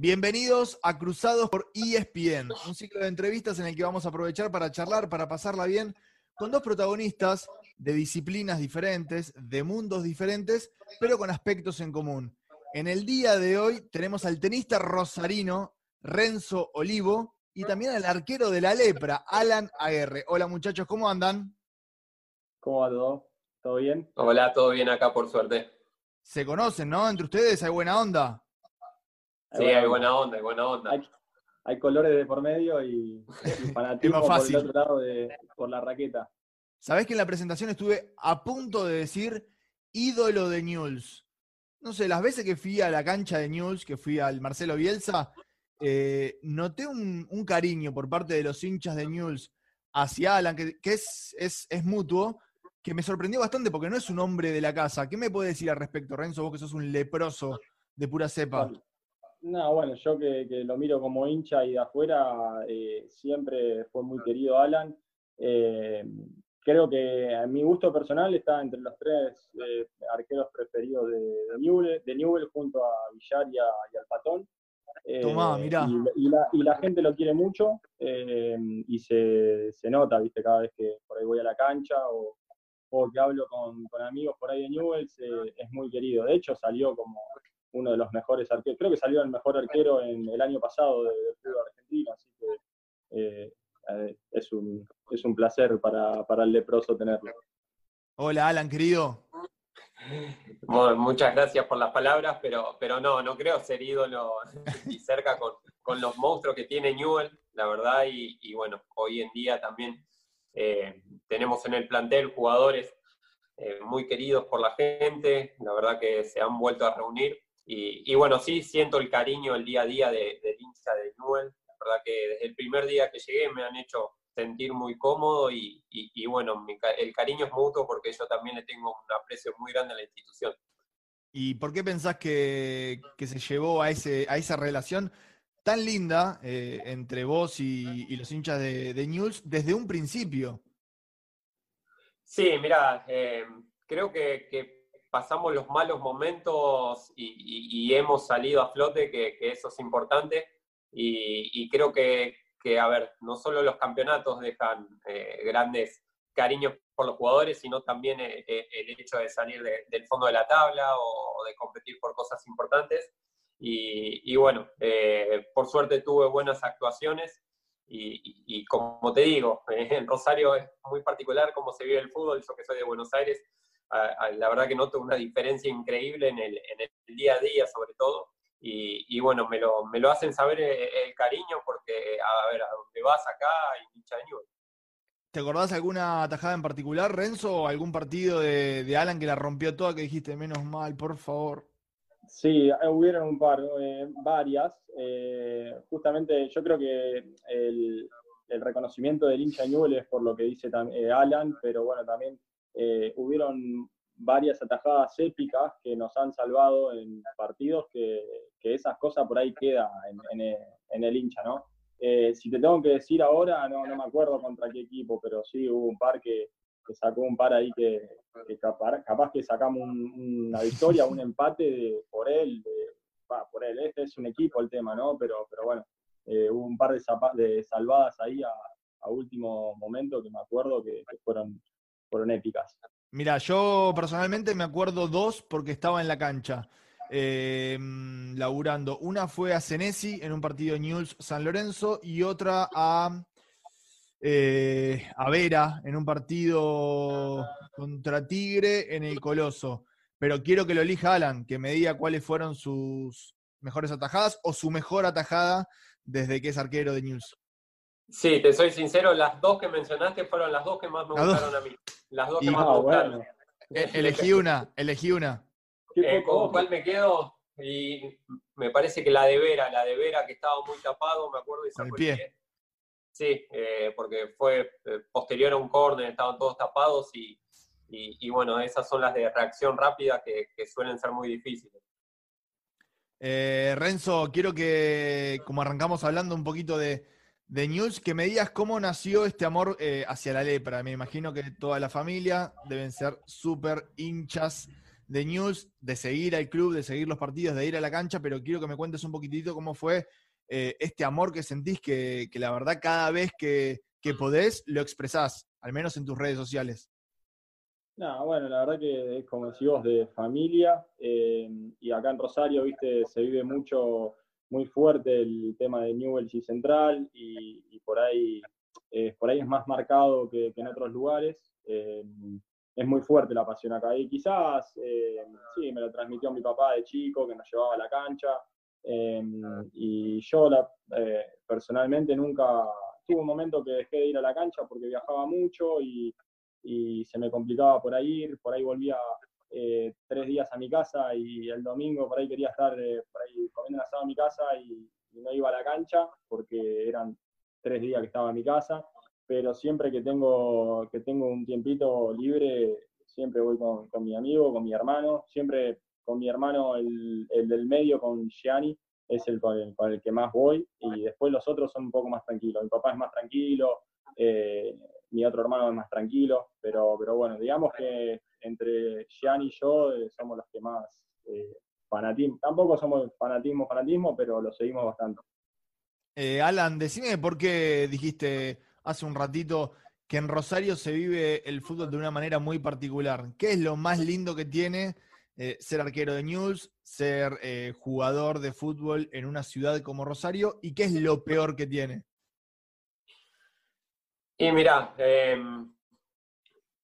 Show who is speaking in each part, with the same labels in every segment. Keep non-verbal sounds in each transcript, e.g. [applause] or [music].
Speaker 1: Bienvenidos a Cruzados por ESPN, un ciclo de entrevistas en el que vamos a aprovechar para charlar, para pasarla bien, con dos protagonistas de disciplinas diferentes, de mundos diferentes, pero con aspectos en común. En el día de hoy tenemos al tenista rosarino Renzo Olivo y también al arquero de la lepra, Alan Aguerre. Hola muchachos, ¿cómo andan?
Speaker 2: ¿Cómo va todo? ¿Todo bien?
Speaker 3: Hola, todo bien acá por suerte.
Speaker 1: Se conocen, ¿no? Entre ustedes hay buena onda.
Speaker 3: Sí, hay buena onda, hay buena onda.
Speaker 2: Hay, colores de por medio y, [laughs] fanatismo por el otro lado de, por la raqueta.
Speaker 1: Sabés que en la presentación estuve a punto de decir ídolo de News. No sé, las veces que fui a la cancha de News, que fui al Marcelo Bielsa, eh, noté un, cariño por parte de los hinchas de News hacia Alan, que, es, es, es, mutuo, que me sorprendió bastante porque no es un hombre de la casa. ¿Qué me puede decir al respecto, Renzo, vos que sos un leproso de pura cepa?
Speaker 2: No, bueno, yo que, lo miro como hincha y de afuera, eh, siempre fue muy querido Alan. Eh, creo que a mi gusto personal está entre los tres eh, arqueros preferidos de, de, Newell, junto a Villar y, al Patón.
Speaker 1: Tomá, mirá.
Speaker 2: Y, la, gente lo quiere mucho y se, nota, viste, cada vez que por ahí voy a la cancha o, que hablo con, amigos por ahí de Newell, es muy querido. De hecho, salió como uno de los mejores arqueros. Creo que salió el mejor arquero en el año pasado del fútbol argentino, así que eh, eh, es, un, es un placer para, para el leproso tenerlo.
Speaker 1: Hola, Alan, querido.
Speaker 3: muchas gracias por las palabras, pero, pero no, no creo ser ídolo [laughs] y cerca con, con, los monstruos que tiene Newell, la verdad, y, bueno, hoy en día también eh, tenemos en el plantel jugadores muy queridos por la gente, la verdad que se han vuelto a reunir y, bueno, sí, siento el cariño el día a día de, de hincha de Newell. La verdad que desde el primer día que llegué me han hecho sentir muy cómodo y, bueno, el cariño es mutuo porque yo también le tengo un aprecio muy grande a la institución.
Speaker 1: ¿Y por qué pensás que, se llevó a, ese, a esa relación tan linda eh, entre vos y, los hinchas de, de News desde un principio?
Speaker 3: Sí, mira, eh, creo que, que pasamos los malos momentos y, hemos salido a flote, que, eso es importante. Y, creo que, a ver, no solo los campeonatos dejan eh, grandes cariños por los jugadores, sino también eh, eh, el hecho de salir del fondo de la tabla o, de competir por cosas importantes. Y, bueno, por suerte tuve buenas actuaciones. Y, como te digo, [laughs] en Rosario es muy particular cómo se vive el fútbol. Yo que soy de Buenos Aires, la verdad que noto una diferencia increíble en el, día a día, sobre todo. Y, bueno, me lo, me lo hacen saber eh, el, cariño porque, a ver, a dónde vas acá y hincha de
Speaker 1: ¿Te acordás alguna atajada en particular, Renzo, o algún partido de, Alan que la rompió toda que dijiste, menos mal, por favor?
Speaker 2: Sí, eh, hubieron un par, eh, varias. justamente yo creo que el, reconocimiento del hincha Newell es por lo que dice Alan, pero bueno, también eh, hubieron varias atajadas épicas que nos han salvado en partidos que, esas cosas por ahí quedan en, el hincha, ¿no? Eh, si te tengo que decir ahora, no, no me acuerdo contra qué equipo, pero sí hubo un par que, sacó un par ahí que, capaz, que sacamos una victoria, un empate por él, por él, este es un equipo el tema, ¿no? Pero, pero bueno, eh, hubo un par de, de salvadas ahí a, último momento que me acuerdo que fueron épicas.
Speaker 1: Mira, yo personalmente me acuerdo dos porque estaba en la cancha. Em, laburando. Una fue a Senesi en un partido de News San Lorenzo y otra a, eh, a Vera en un partido contra Tigre en el Coloso. Pero quiero que lo elija Alan, que me diga cuáles fueron sus mejores atajadas o su mejor atajada desde que es arquero de News.
Speaker 3: Sí, te soy sincero, las dos que mencionaste fueron las dos que más me gustaron a mí. Las dos que más me gustaron.
Speaker 1: E-, elegí una, elegí una.
Speaker 3: Eh, ¿Con cuál me quedo? Y me parece que la de Vera, la de Vera que estaba muy tapado, me acuerdo.
Speaker 1: Con el pie.
Speaker 3: Sí, eh, porque fue eh, posterior a un córner, estaban todos tapados y, y, bueno, esas son las de reacción rápida que, que suelen ser muy difíciles.
Speaker 1: Eh, Renzo, quiero que, como arrancamos hablando un poquito de, News, que me digas cómo nació este amor eh, hacia la lepra. Me imagino que toda la familia deben ser súper hinchas de News, de seguir al club, de seguir los partidos, de ir a la cancha, pero quiero que me cuentes un poquitito cómo fue eh, este amor que sentís, que, la verdad cada vez que, que podés lo expresás, al menos en tus redes sociales.
Speaker 2: No, bueno, la verdad que es como decís vos, de familia, eh, y acá en Rosario, viste, se vive mucho, muy fuerte el tema de Newell's y Central, y, por ahí eh, por ahí es más marcado que, en otros lugares. Eh, es muy fuerte la pasión acá. Y quizás, sí, me lo transmitió mi papá de chico, que nos llevaba a la cancha. y yo la, personalmente nunca tuve un momento que dejé de ir a la cancha porque viajaba mucho y y se me complicaba por ahí ir, por ahí volvía eh, tres días a mi casa y el domingo por ahí quería estar eh, por ahí comiendo asado en mi casa y, no iba a la cancha porque eran tres días que estaba en mi casa, pero siempre que tengo, que tengo un tiempito libre, siempre voy con, con mi amigo, con mi hermano, siempre con mi hermano, el, el del medio, con Gianni, es el con, el que más voy, y después los otros son un poco más tranquilos. Mi papá es más tranquilo, eh, mi otro hermano es más tranquilo, pero, pero bueno, digamos que entre Gian y yo eh, somos los que más eh, fanatismo, tampoco somos fanatismo, fanatismo, pero lo seguimos bastante.
Speaker 1: Alan, decime por qué dijiste hace un ratito que en Rosario se vive el fútbol de una manera muy particular. ¿Qué es lo más lindo que tiene ser arquero de News, ser jugador de fútbol en una ciudad como Rosario? ¿Y qué es lo peor que tiene?
Speaker 3: Y mira, em,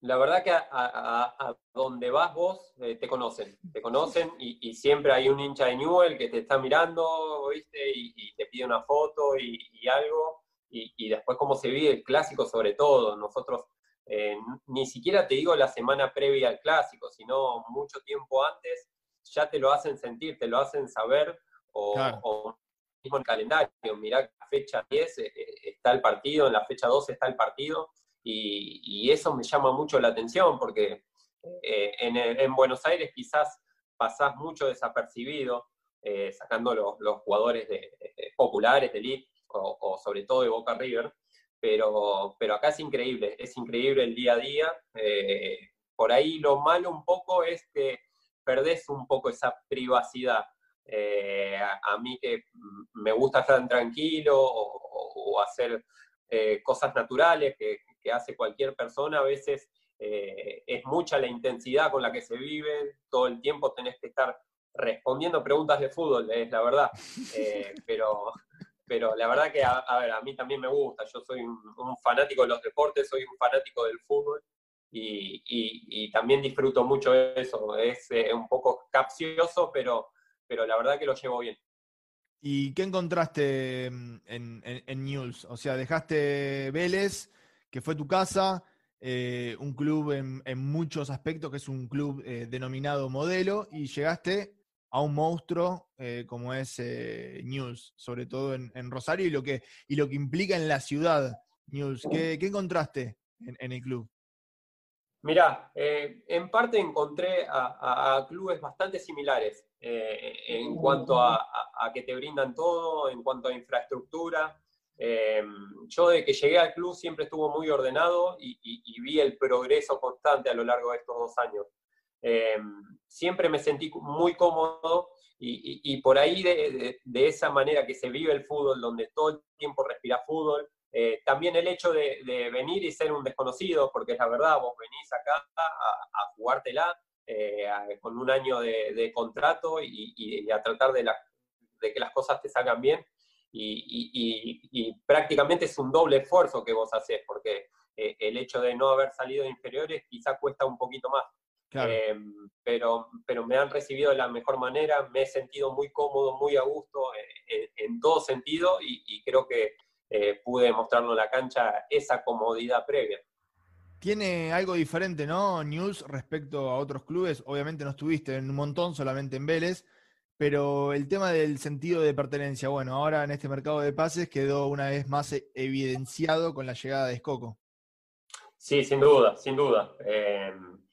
Speaker 3: la verdad que a, donde vas vos eh, te conocen, te conocen y, siempre hay un hincha de Newell que te está mirando, ¿viste? Y, te pide una foto y, algo. Y, después cómo se vive el clásico sobre todo. Nosotros eh, ni siquiera te digo la semana previa al clásico, sino mucho tiempo antes, ya te lo hacen sentir, te lo hacen saber o, o mismo el calendario, mirá la fecha 10 eh, eh, está el partido, en la fecha 12 está el partido, y, eso me llama mucho la atención porque eh, en, Buenos Aires quizás pasás mucho desapercibido, sacando los, los jugadores de, populares de League o, sobre todo de Boca River, pero, pero acá es increíble, es increíble el día a día. por ahí lo malo un poco es que perdés un poco esa privacidad. Eh, a, mí que me gusta estar tranquilo o, hacer eh, cosas naturales que, hace cualquier persona, a veces eh, es mucha la intensidad con la que se vive, todo el tiempo tenés que estar respondiendo preguntas de fútbol, es la verdad, [laughs] pero, pero la verdad que, a, ver, a mí también me gusta, yo soy un, fanático de los deportes, soy un fanático del fútbol. Y, también disfruto mucho eso. Es un poco capcioso, pero, pero la verdad que lo llevo bien.
Speaker 1: ¿Y qué encontraste mm, en, News? O sea, dejaste Vélez, que fue tu casa, eh, un club en, muchos aspectos, que es un club eh, denominado modelo, y llegaste a un monstruo eh, como es News, sobre todo en, Rosario, y lo, que, y lo que implica en la ciudad News. ¿Qué, encontraste en, el club?
Speaker 3: Mirá, en parte encontré a clubes bastante similares. Eh, en cuanto a, que te brindan todo, en cuanto a infraestructura. Eh, yo de que llegué al club siempre estuvo muy ordenado y, vi el progreso constante a lo largo de estos dos años. Eh, siempre me sentí muy cómodo y, por ahí de, esa manera que se vive el fútbol, donde todo el tiempo respira fútbol, también el hecho de, venir y ser un desconocido, porque es la verdad, vos venís acá a, a jugártela, eh, con un año de, contrato y, a tratar de, que las cosas te salgan bien. Y, prácticamente es un doble esfuerzo que vos haces, porque eh, el hecho de no haber salido de inferiores quizá cuesta un poquito más. Eh, pero, pero me han recibido de la mejor manera, me he sentido muy cómodo, muy a gusto en, todo sentido y, creo que pude mostrarlo en la cancha esa comodidad previa.
Speaker 1: Tiene algo diferente, ¿no? News respecto a otros clubes. Obviamente no estuviste en un montón, solamente en Vélez, pero el tema del sentido de pertenencia, bueno, ahora en este mercado de pases quedó una vez más evidenciado con la llegada de Escoco.
Speaker 3: Sí, sin duda, sin duda. Em,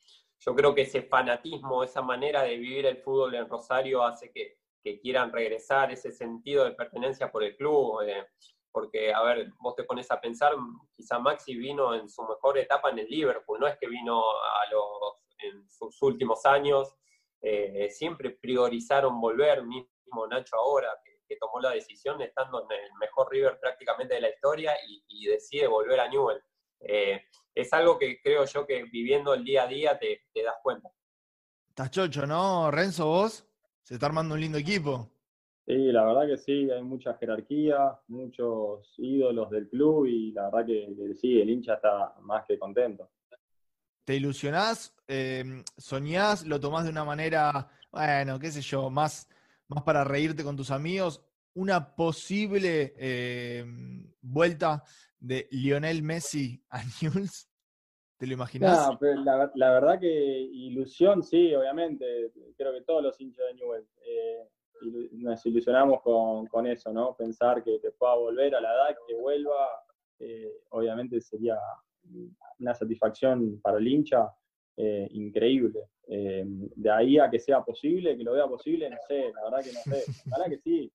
Speaker 3: yo creo que ese fanatismo, esa manera de vivir el fútbol en Rosario hace que, quieran regresar, ese sentido de pertenencia por el club. Eh, porque, a ver, vos te pones a pensar, quizá Maxi vino en su mejor etapa en el Liverpool, no es que vino a los, en sus últimos años, eh, siempre priorizaron volver, mismo Nacho ahora, que, tomó la decisión estando en el mejor River prácticamente de la historia y, decide volver a Newell. Eh, es algo que creo yo que viviendo el día a día te, te das cuenta.
Speaker 1: Estás chocho, ¿no? Renzo, vos, se está armando un lindo equipo.
Speaker 2: Sí, la verdad que sí, hay mucha jerarquía, muchos ídolos del club y la verdad que, sí, el hincha está más que contento.
Speaker 1: ¿Te ilusionás? Eh, ¿Soñás? ¿Lo tomás de una manera, bueno, qué sé yo, más, más para reírte con tus amigos? ¿Una posible eh, vuelta de Lionel Messi a [laughs] Newell's? ¿Te lo imaginás?
Speaker 2: la, verdad que ilusión, sí, obviamente. Creo que todos los hinchas de Newell's. Eh, nos ilusionamos con, eso, ¿no? Pensar que, te pueda volver a la edad, que vuelva, eh, obviamente sería una satisfacción para el hincha eh, increíble. Eh, de ahí a que sea posible, que lo vea posible, no sé, la verdad que no sé. [laughs] Ojalá que sí.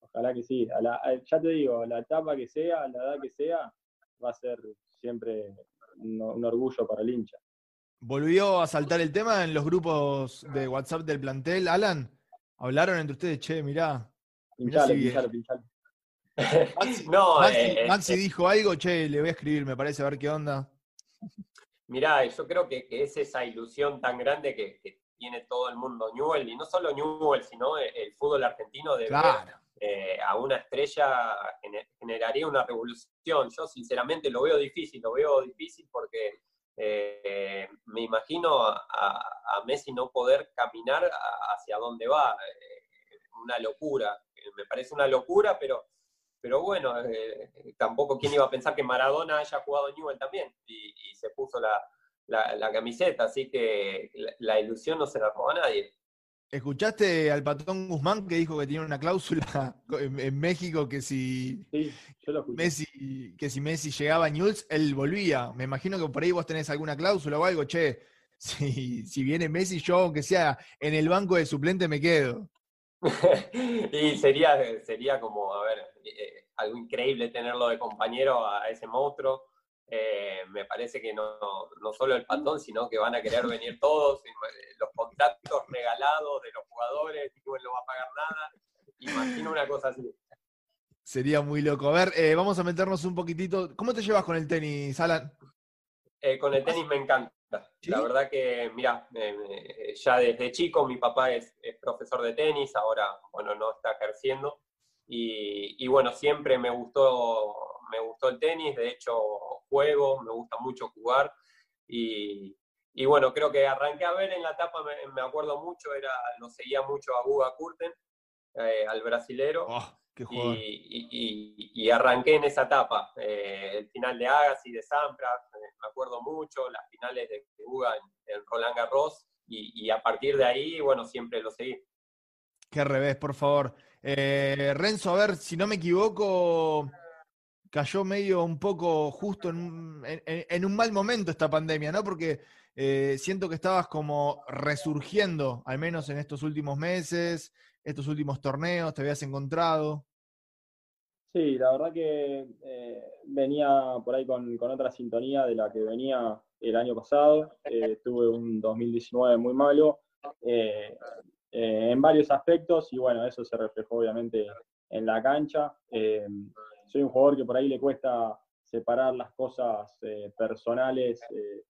Speaker 2: Ojalá que sí. ya te digo, la etapa que sea, la edad que sea, va a ser siempre un orgullo para el hincha.
Speaker 1: ¿Volvió a saltar el tema en los grupos de WhatsApp del plantel, Alan? Hablaron entre ustedes, che, mirá.
Speaker 2: Pinchale, pinchale, pinchale. [laughs]
Speaker 1: Maxi, no, eh, eh, dijo algo, che, le voy a escribir, me parece, a ver qué onda.
Speaker 3: Mirá, yo creo que, es esa ilusión tan grande que, tiene todo el mundo Newell, y no solo Newell, sino el, fútbol argentino de eh, a una estrella generaría una revolución. Yo sinceramente lo veo difícil, lo veo difícil porque eh, me imagino a, Messi no poder caminar hacia dónde va. Eh, una locura. Me parece una locura, pero, pero bueno, tampoco quién iba a pensar que Maradona haya jugado Newell también y, se puso la, camiseta. Así que la, ilusión no se la roba a nadie.
Speaker 1: ¿Escuchaste al patrón Guzmán que dijo que tiene una cláusula [laughs] en, México que si, Messi, que si Messi llegaba a News, él volvía? Me imagino que por ahí vos tenés alguna cláusula o algo, che, [laughs] si, si viene Messi, yo aunque sea en el banco de suplente me quedo. [laughs]
Speaker 3: y sería, sería como, a ver, eh, algo increíble tenerlo de compañero a ese monstruo. Eh, me parece que no, no, solo el patón, sino que van a querer venir todos, eh, los contactos regalados de los jugadores, no va a pagar nada. Imagino una cosa así.
Speaker 1: Sería muy loco. A ver, eh, vamos a meternos un poquitito. ¿Cómo te llevas con el tenis, Alan?
Speaker 3: con el tenis me encanta. La verdad que, mira, ya desde chico mi papá es, profesor de tenis, ahora, bueno, no está ejerciendo. Y, y bueno, siempre me gustó me gustó el tenis, de hecho juego, me gusta mucho jugar y, bueno, creo que arranqué a ver en la etapa, me, acuerdo mucho, era, lo seguía mucho a Guga Kurten, eh, al brasilero.
Speaker 1: Oh,
Speaker 3: y, arranqué en esa etapa, eh, el final de Agassi, de Sampras, eh, me acuerdo mucho, las finales de Guga en, Roland Garros, y, a partir de ahí, bueno, siempre lo seguí.
Speaker 1: Qué revés, por favor. Renzo, a ver, si no me equivoco, cayó medio un poco justo en, un mal momento esta pandemia, ¿no? Porque eh, siento que estabas como resurgiendo, al menos en estos últimos meses, estos últimos torneos, te habías encontrado.
Speaker 2: Sí, la verdad que eh, venía por ahí con, otra sintonía de la que venía el año pasado. [laughs] Eh, tuve un 2019 muy malo en varios aspectos y bueno, eso se reflejó obviamente en la cancha soy un jugador que por ahí le cuesta separar las cosas eh, personales eh,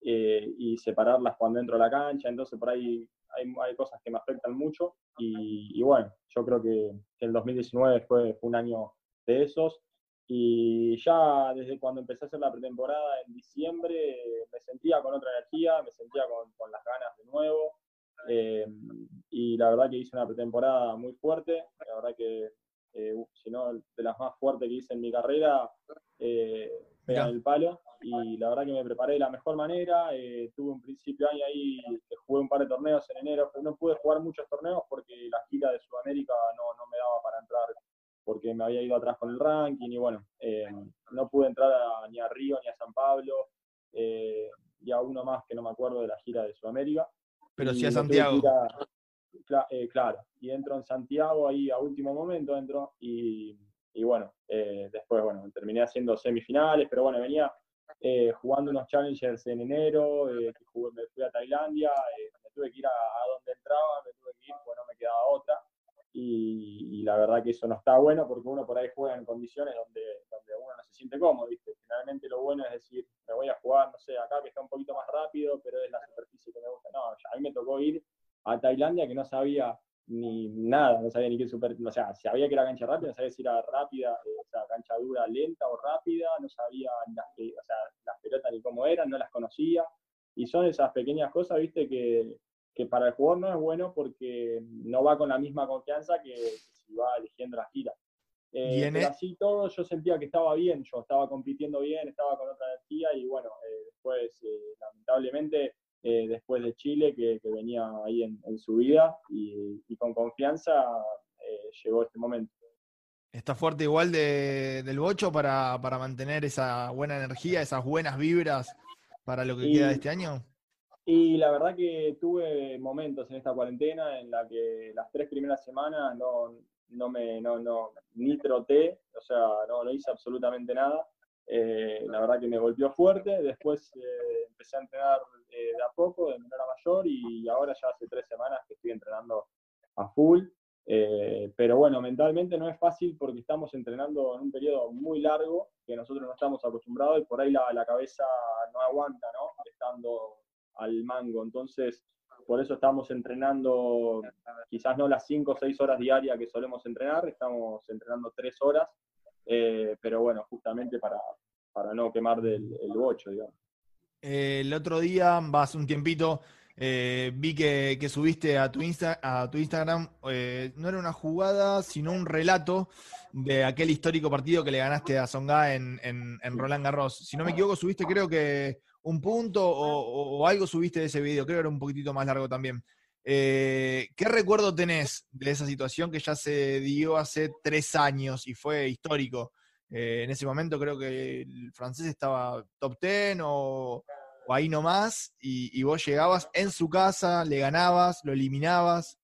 Speaker 2: eh, y separarlas cuando entro a la cancha, entonces por ahí hay, cosas que me afectan mucho y, bueno, yo creo que, el 2019 fue, un año de esos y ya desde cuando empecé a hacer la pretemporada en diciembre me sentía con otra energía, me sentía con, con las ganas de nuevo y la verdad que hice una pretemporada muy fuerte, la verdad que eh, sino de las más fuertes que hice en mi carrera, eh, el palo. Y la verdad que me preparé de la mejor manera. Eh, tuve un principio de año ahí, que jugué un par de torneos en enero, pero no pude jugar muchos torneos porque la gira de Sudamérica no, no me daba para entrar porque me había ido atrás con el ranking y bueno, eh, no pude entrar ni a Río ni a San Pablo y a uno más que no me acuerdo de la gira de Sudamérica.
Speaker 1: Pero sí a Santiago.
Speaker 2: Eh, claro, y entro en Santiago ahí a último momento, entro y, bueno, eh, después, bueno, terminé haciendo semifinales, pero bueno, venía eh, jugando unos challengers en enero, me fui a Tailandia, me tuve que ir a, donde entraba, me tuve que ir, pues no me quedaba otra, y, la verdad que eso no está bueno porque uno por ahí juega en condiciones donde, donde uno no se siente cómodo, ¿viste? Finalmente lo bueno es decir, me voy a jugar, no sé, acá que está un poquito más rápido, pero es la superficie que me gusta. No, a mí me tocó ir a Tailandia que no sabía ni nada, no sabía ni qué super, o sea, sabía que era cancha rápida, no sabía si era rápida, eh, o sea, cancha dura, lenta o rápida, no sabía las, o sea, las pelotas ni cómo eran, no las conocía, y son esas pequeñas cosas, viste, que, que para el jugador no es bueno porque no va con la misma confianza que, si va eligiendo las tiras. Eh, pero así todo, yo sentía que estaba bien, yo estaba compitiendo bien, estaba con otra energía y bueno, eh, después, eh, lamentablemente, eh, después de Chile, que, venía ahí en, su vida y, con confianza, eh, llegó este momento.
Speaker 1: ¿Está fuerte igual del bocho para, mantener esa buena energía, esas buenas vibras para lo que queda de este año?
Speaker 2: Y la verdad que tuve momentos en esta cuarentena en la que las tres primeras semanas no, no me, no, no, ni troté, o sea, no, no hice absolutamente nada. Eh, la verdad que me golpeó fuerte, después empecé a entrenar eh, de a poco, de menor a mayor, y ahora ya hace tres semanas que estoy entrenando a full. Eh, pero bueno, mentalmente no es fácil porque estamos entrenando en un periodo muy largo que nosotros no estamos acostumbrados y por ahí la, la cabeza no aguanta, ¿no? Estando al mango. Entonces, por eso estamos entrenando quizás no las 5 o 6 horas diarias que solemos entrenar, estamos entrenando 3 horas, eh, pero bueno, justamente para, para no quemar del, el 8, digamos.
Speaker 1: Eh, el otro día, vas un tiempito, eh, vi que, subiste a tu, a tu Instagram, eh, no era una jugada, sino un relato de aquel histórico partido que le ganaste a Songa en, Roland Garros. Si no me equivoco, subiste creo que un punto o, algo subiste de ese video, creo que era un poquitito más largo también. ¿Qué recuerdo tenés de esa situación que ya se dio hace tres años y fue histórico? Eh, en ese momento creo que el francés estaba top 10 o, ahí nomás, y, y, vos llegabas en su casa, le ganabas, lo eliminabas.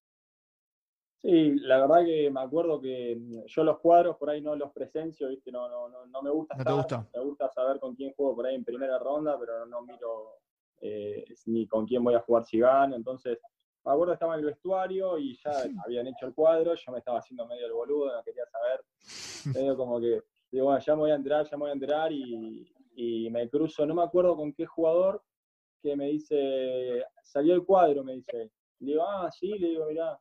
Speaker 2: Sí, la verdad que me acuerdo que mm, yo los cuadros por ahí no los presencio, ¿viste? No, no, no, no me gusta.
Speaker 1: ¿No gusta?
Speaker 2: Me gusta saber con quién juego por ahí en primera ronda, pero no, miro eh, ni con quién voy a jugar si gano. Entonces, me acuerdo que estaba en el vestuario y ya [laughs] habían hecho el cuadro, yo me estaba haciendo medio el boludo, no quería saber. [laughs] Medio como que digo, bueno, ya me voy a entrar, ya me voy a entrar y, me cruzo, no me acuerdo con qué jugador, que me dice, salió el cuadro, me dice. Le digo, ah, sí, le digo, mirá.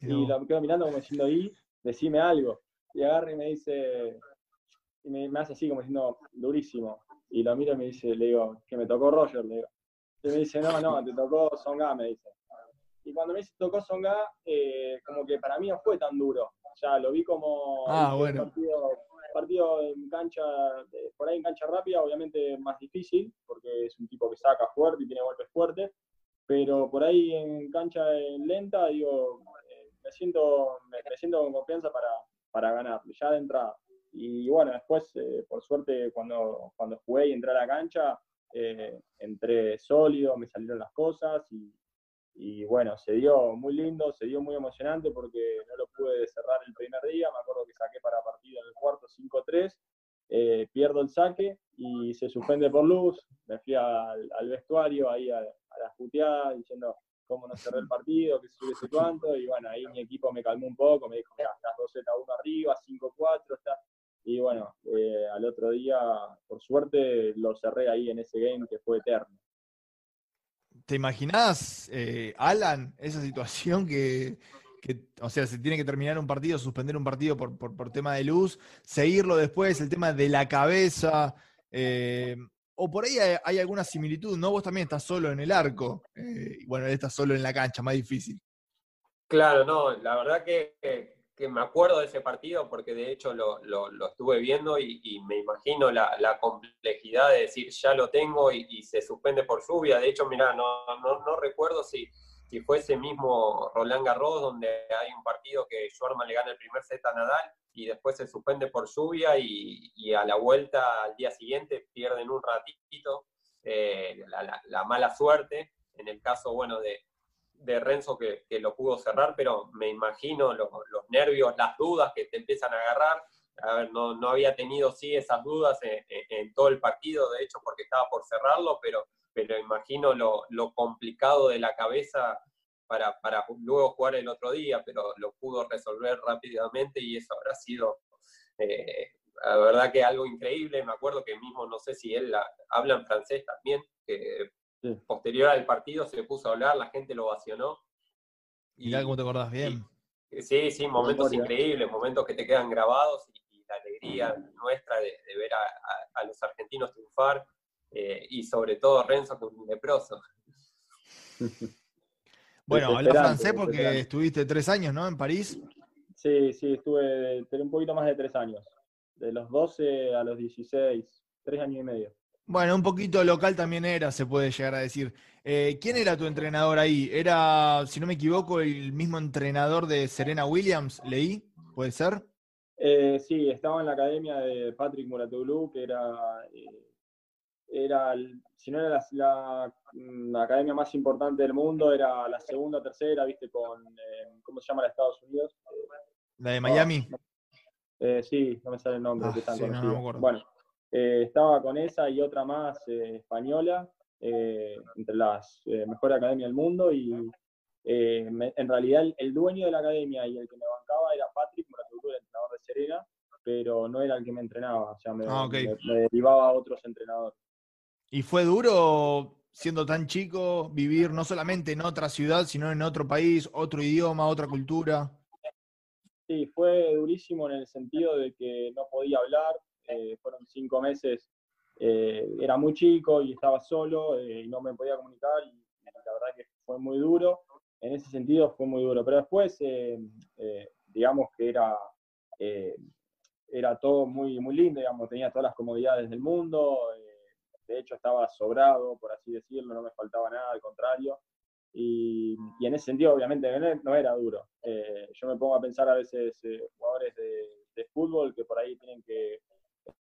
Speaker 2: Y lo quedo mirando como diciendo ahí, decime algo. Y agarra y me dice, y me, hace así como diciendo, durísimo. Y lo miro y me dice, le digo, que me tocó Roger, le digo. Y me dice, no, no, te tocó Songa, me dice. Y cuando me dice tocó Songa, eh, como que para mí no fue tan duro. O sea, lo vi como
Speaker 1: ah, bueno.
Speaker 2: partido partido en cancha, por ahí en cancha rápida, obviamente más difícil, porque es un tipo que saca fuerte y tiene golpes fuertes, pero por ahí en cancha lenta, digo, eh, me, siento, me, siento con confianza para, para ganar, ya de entrada. Y bueno, después, eh, por suerte, cuando, cuando jugué y entré a la cancha, eh, entré sólido, me salieron las cosas y, y bueno, se dio muy lindo, se dio muy emocionante porque no lo pude cerrar el primer día, me acuerdo que saqué para cuarto 5-3, eh, pierdo el saque y se suspende por luz, me fui al, vestuario ahí a, la puteada diciendo cómo no cerré el partido, sé qué sé cuánto, y bueno, ahí mi equipo me calmó un poco, me dijo, mira, estás 2 Z 1 arriba, 5-4, está... Y bueno, eh, al otro día, por suerte, lo cerré ahí en ese game que fue eterno.
Speaker 1: ¿Te imaginás, eh, Alan, esa situación que, o sea, se tiene que terminar un partido, suspender un partido por, por, tema de luz, seguirlo después, el tema de la cabeza, eh, o por ahí hay, alguna similitud, ¿no? Vos también estás solo en el arco, eh, bueno, él está solo en la cancha, más difícil.
Speaker 3: Claro, no, la verdad que que me acuerdo de ese partido porque de hecho lo, lo, estuve viendo y, me imagino la, complejidad de decir ya lo tengo y, se suspende por lluvia. De hecho, mira, no, no, no, recuerdo si, si fue ese mismo Roland Garros donde hay un partido que Schwarman le gana el primer set a Nadal y después se suspende por lluvia y, y a la vuelta al día siguiente pierden un ratito eh, la, la, mala suerte. En el caso, bueno, de, de Renzo que, lo pudo cerrar, pero me imagino los, nervios, las dudas que te empiezan a agarrar. A ver, no, no había tenido sí esas dudas en, todo el partido, de hecho, porque estaba por cerrarlo, pero, pero imagino lo, complicado de la cabeza para, para, luego jugar el otro día, pero lo pudo resolver rápidamente y eso habrá sido, eh, la verdad que algo increíble. Me acuerdo que mismo, no sé si él habla en francés también, que posterior al partido se puso a hablar, la gente lo ovacionó.
Speaker 1: Y, cómo te acordás bien.
Speaker 3: sí, sí, momentos increíbles, momentos que te quedan grabados y, la alegría nuestra de, ver a, los argentinos triunfar eh, y sobre todo Renzo con un leproso. [laughs]
Speaker 1: Bueno, hablas francés porque estuviste tres años, ¿no? En París.
Speaker 2: Sí, sí, estuve un poquito más de tres años. De los 12 a los 16, tres años y medio.
Speaker 1: Bueno, un poquito local también era, se puede llegar a decir. Eh, ¿Quién era tu entrenador ahí? ¿Era, si no me equivoco, el mismo entrenador de Serena Williams? ¿Leí? ¿Puede ser?
Speaker 2: Eh, sí, estaba en la academia de Patrick Muratoglu, que era, eh, era si no era la, la, academia más importante del mundo, era la segunda o tercera, viste, con, ¿cómo se llama la Estados Unidos?
Speaker 1: ¿La de Miami?
Speaker 2: sí, no me sale el nombre. Ah, sí, no, bueno, eh, estaba con esa y otra más eh, española, eh, entre las mejores academias del mundo, y en realidad el, dueño de la academia y el que me bancaba era Patrick el entrenador de Serena, pero no era el que me entrenaba, o sea, me, ah, derivaba a otros entrenadores.
Speaker 1: ¿Y fue duro, siendo tan chico, vivir no solamente en otra ciudad, sino en otro país, otro idioma, otra cultura?
Speaker 2: Sí, fue durísimo en el sentido de que no podía hablar, eh, fueron cinco meses, eh, era muy chico y estaba solo eh, y no me podía comunicar y, la verdad que fue muy duro, en ese sentido fue muy duro, pero después digamos que era, era todo muy, muy lindo, digamos, tenía todas las comodidades del mundo, de hecho estaba sobrado, por así decirlo, no me faltaba nada, al contrario. Y, en ese sentido, obviamente, no era duro. yo me pongo a pensar a veces jugadores de, fútbol que por ahí tienen que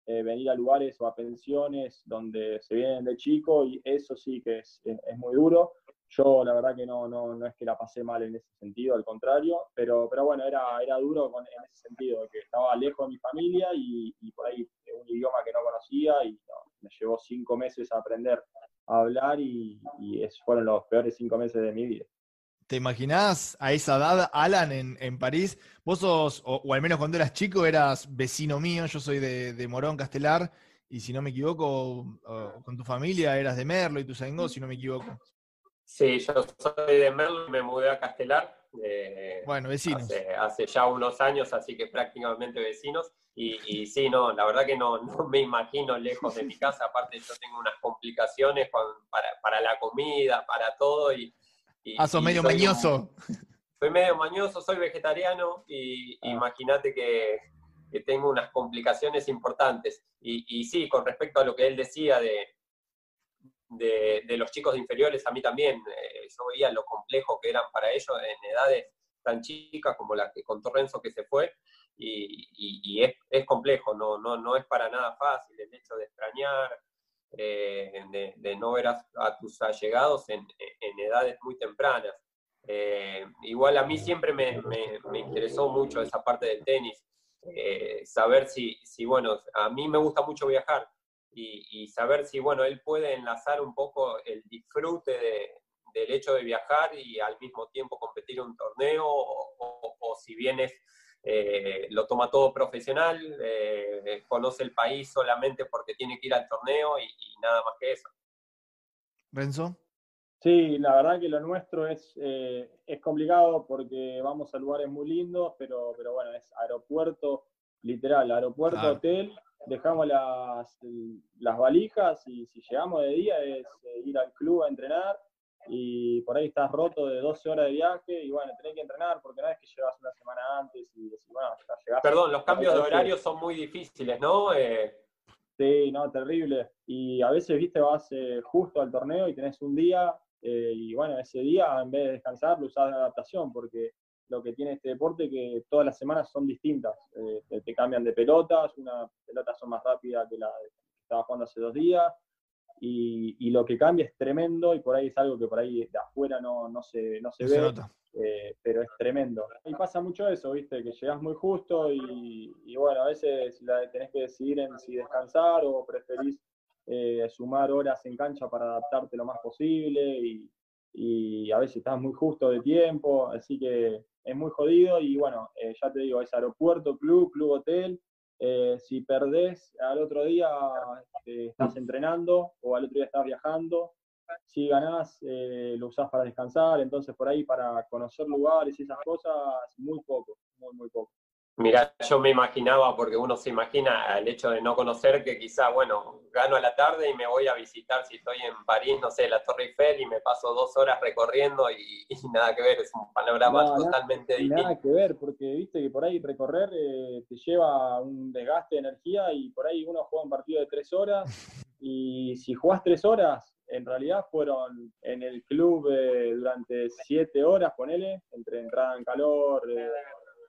Speaker 2: eh, venir a lugares o a pensiones donde se vienen de chico y eso sí que es, muy duro. Yo la verdad que no, no, no, es que la pasé mal en ese sentido, al contrario, pero, pero bueno, era, era duro en ese sentido, que estaba lejos de mi familia y, por ahí un idioma que no conocía y me llevó cinco meses a aprender a hablar y, y esos fueron los peores cinco meses de mi vida.
Speaker 1: ¿Te imaginás a esa edad, Alan, en, París? Vos sos, o, al menos cuando eras chico, eras vecino mío, yo soy de, Morón, Castelar, y si no me equivoco, con tu familia eras de Merlo y tu si no me equivoco.
Speaker 3: Sí, yo soy de Merlo y me mudé a Castelar.
Speaker 1: bueno, vecinos.
Speaker 3: Hace, ya unos años, así que prácticamente vecinos. Y, sí, no, la verdad que no, no, me imagino lejos de mi [laughs] casa. Aparte, yo tengo unas complicaciones para, para la comida, para todo. Y,
Speaker 1: ah, sos medio mañoso.
Speaker 3: soy medio mañoso, soy vegetariano y ah. imagínate que, tengo unas complicaciones importantes. Y, sí, con respecto a lo que él decía de, de, los chicos inferiores, a mí también, eh, yo veía lo complejo que eran para ellos en edades tan chicas como la que contó Renzo que se fue, y, es, complejo, no, no, no es para nada fácil el hecho de extrañar, eh, de, no ver a, tus allegados en, edades muy tempranas. Eh, igual a mí siempre me, interesó mucho esa parte del tenis, eh, saber si, si, bueno, a mí me gusta mucho viajar y, saber si, bueno, él puede enlazar un poco el disfrute del hecho de viajar y al mismo tiempo competir un torneo o, o si bien es eh, lo toma todo profesional, eh, conoce el país solamente porque tiene que ir al torneo y, nada más que eso.
Speaker 1: Renzo.
Speaker 2: Sí, la verdad que lo nuestro es, eh, es complicado porque vamos a lugares muy lindos, pero, pero bueno, es aeropuerto, literal, aeropuerto, hotel, dejamos las, las valijas y si llegamos de día es ir al club a entrenar y por ahí estás roto de 12 horas de viaje y bueno, tenés que entrenar porque no es que llegas una semana antes y decís, bueno, ya llegaste.
Speaker 3: Perdón, los cambios de horario son muy difíciles, ¿no? Eh...
Speaker 2: Sí, no, terrible. Y a veces, viste, vas eh, justo al torneo y tenés un día eh, y bueno, ese día en vez de descansar lo usás de adaptación porque lo que tiene este deporte es que todas las semanas son distintas. Eh, te, cambian de pelotas, una pelota son más rápida que la que estaba jugando hace dos días y, lo que cambia es tremendo y por ahí es algo que por ahí de afuera no, no se, no se ve, eh, pero es tremendo. Y pasa mucho eso, ¿viste? Que llegas muy justo y, bueno, a veces la, tenés que decidir en si descansar o preferís eh, sumar horas en cancha para adaptarte lo más posible y, y, a veces estás muy justo de tiempo, así que es muy jodido y bueno, eh, ya te digo, es aeropuerto, club, club, hotel eh, si perdés, al otro día eh, estás entrenando o al otro día estás viajando. Si ganás, eh, lo usás para descansar. Entonces, por ahí, para conocer lugares y esas cosas, muy poco, muy, muy poco.
Speaker 3: Mira, yo me imaginaba, porque uno se imagina el hecho de no conocer que quizá, bueno, gano a la tarde y me voy a visitar, si estoy en París, no sé, la Torre Eiffel y me paso dos horas recorriendo y, [laughs] nada que ver, es un panorama totalmente distinto.
Speaker 2: Nada que ver, porque viste que por ahí recorrer eh, te lleva un desgaste de energía y por ahí uno juega un partido de tres horas [laughs] y si jugás tres horas, en realidad fueron en el club eh, durante siete horas, ponele, entre entrada en calor, eh,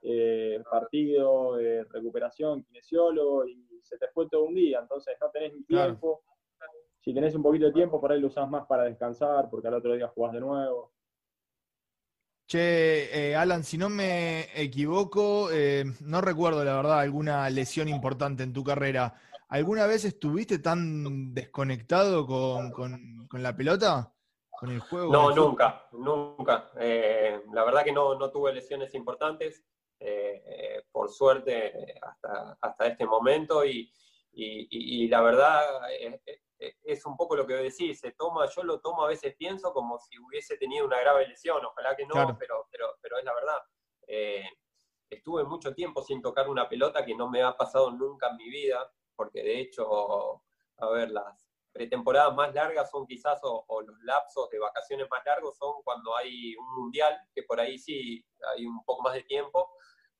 Speaker 2: eh, partido, eh, recuperación, kinesiólogo, y se te fue todo un día, entonces no tenés ni tiempo. Si tenés un poquito de tiempo, por ahí lo usás más para descansar, porque al otro día jugás de nuevo.
Speaker 1: Che, eh, Alan, si no me equivoco, no recuerdo la verdad alguna lesión importante en tu carrera. ¿Alguna vez estuviste tan desconectado con, con la pelota? ¿Con el juego?
Speaker 3: No, nunca, nunca. la verdad que no, no tuve lesiones importantes. Eh, por suerte, hasta, hasta este momento. Y, y, la verdad es, un poco lo que decís, se toma, yo lo tomo a veces pienso como si hubiese tenido una grave lesión, ojalá que no, pero, pero, pero es la verdad. Eh, estuve mucho tiempo sin tocar una pelota que no me ha pasado nunca en mi vida, porque de hecho, a ver, las pretemporadas más largas son quizás, o, los lapsos de vacaciones más largos son cuando hay un mundial, que por ahí sí hay un poco más de tiempo,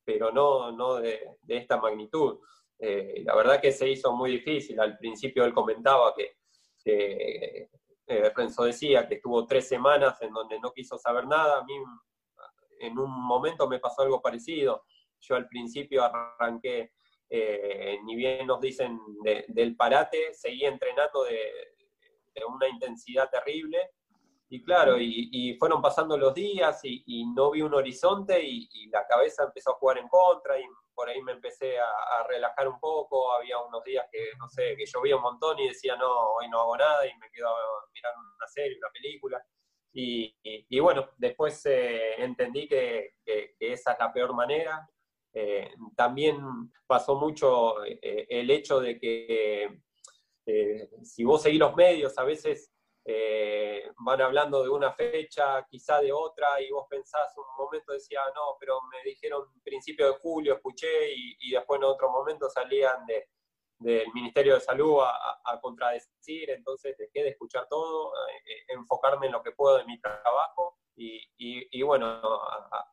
Speaker 3: pero no, no de, esta magnitud. Eh, la verdad que se hizo muy difícil. Al principio él comentaba que, que eh, Renzo decía que estuvo tres semanas en donde no quiso saber nada. A mí en un momento me pasó algo parecido. Yo al principio arranqué, eh, ni bien nos dicen del parate, seguí entrenando de, de una intensidad terrible y claro, y, fueron pasando los días y, no vi un horizonte y, la cabeza empezó a jugar en contra y por ahí me empecé a, relajar un poco. Había unos días que, no sé, que llovía un montón y decía, no, hoy no hago nada y me quedo mirando una serie, una película. Y, bueno, después eh, entendí que, esa es la peor manera. Eh, también pasó mucho eh, el hecho de que si vos seguís los medios, a veces eh, van hablando de una fecha, quizá de otra, y vos pensás un momento, decía, no, pero me dijeron principio de julio, escuché, y, después en otro momento salían de, del Ministerio de Salud a, contradecir, entonces dejé de escuchar todo, eh, enfocarme en lo que puedo de mi trabajo, y, bueno,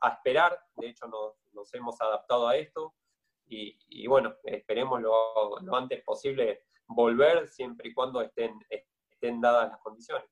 Speaker 3: a, esperar, de hecho nos, hemos adaptado a esto, y, bueno, esperemos lo, lo antes posible volver, siempre y cuando estén dadas las condiciones.